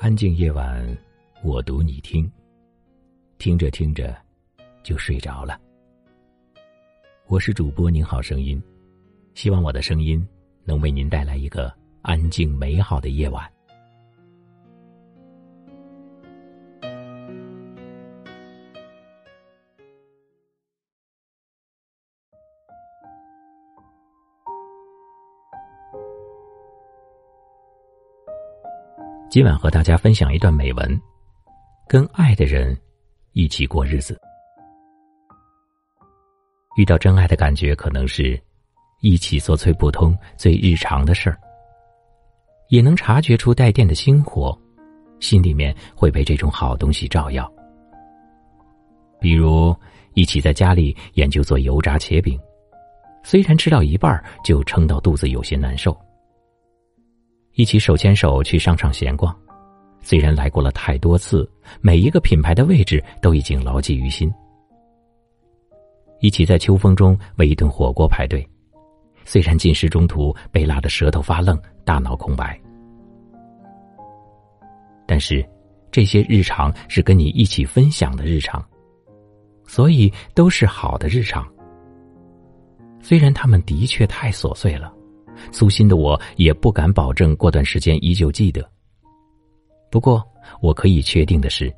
安静夜晚，我读你听。听着听着，就睡着了。我是主播，您好声音，希望我的声音能为您带来一个安静美好的夜晚。今晚和大家分享一段美文：跟爱的人一起过日子。遇到真爱的感觉，可能是一起做最普通、最日常的事儿，也能察觉出带电的星火，心里面会被这种好东西照耀。比如一起在家里研究做油炸茄饼，虽然吃到一半就撑到肚子有些难受。一起手牵手去商场闲逛，虽然来过了太多次，每一个品牌的位置都已经牢记于心。一起在秋风中为一顿火锅排队，虽然进食中途被辣得舌头发愣、大脑空白，但是这些日常是跟你一起分享的日常，所以都是好的日常。虽然他们的确太琐碎了。粗心的我也不敢保证过段时间依旧记得。不过，我可以确定的是，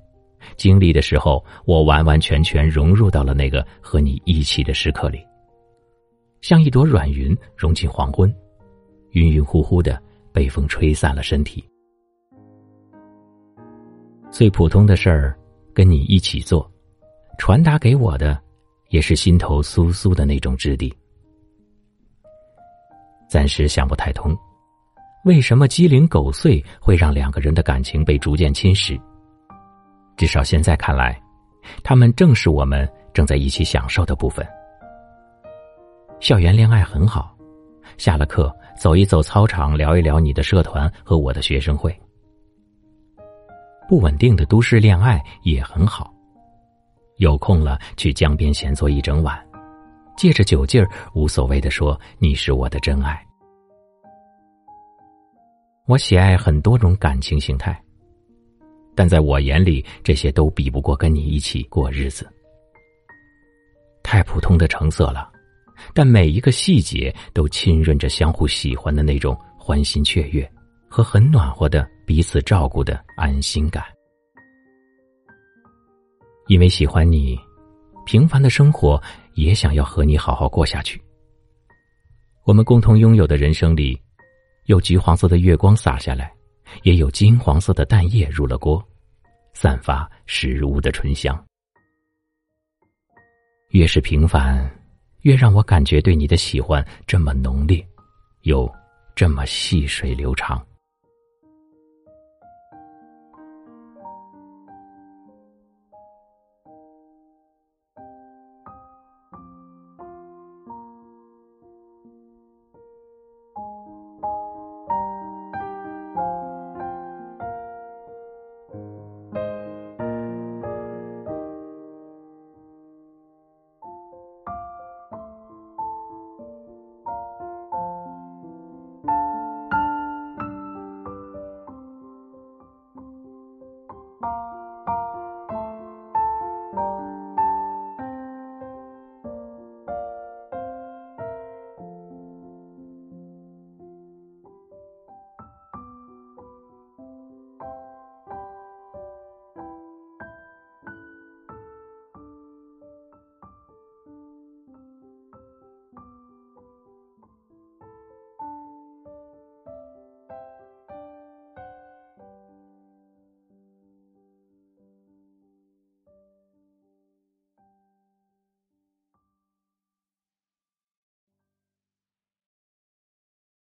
经历的时候，我完完全全融入到了那个和你一起的时刻里，像一朵软云融进黄昏，晕晕乎乎的被风吹散了身体。最普通的事儿，跟你一起做，传达给我的，也是心头酥酥的那种质地。暂时想不太通，为什么鸡零狗碎会让两个人的感情被逐渐侵蚀？至少现在看来，他们正是我们正在一起享受的部分。校园恋爱很好，下了课走一走操场，聊一聊你的社团和我的学生会。不稳定的都市恋爱也很好，有空了去江边闲坐一整晚。借着酒劲儿，无所谓的说：“你是我的真爱。”我喜爱很多种感情形态，但在我眼里，这些都比不过跟你一起过日子。太普通的成色了，但每一个细节都浸润着相互喜欢的那种欢欣雀跃，和很暖和的彼此照顾的安心感。因为喜欢你，平凡的生活。也想要和你好好过下去。我们共同拥有的人生里，有橘黄色的月光洒下来，也有金黄色的蛋液入了锅，散发食物的醇香。越是平凡，越让我感觉对你的喜欢这么浓烈，又这么细水流长。you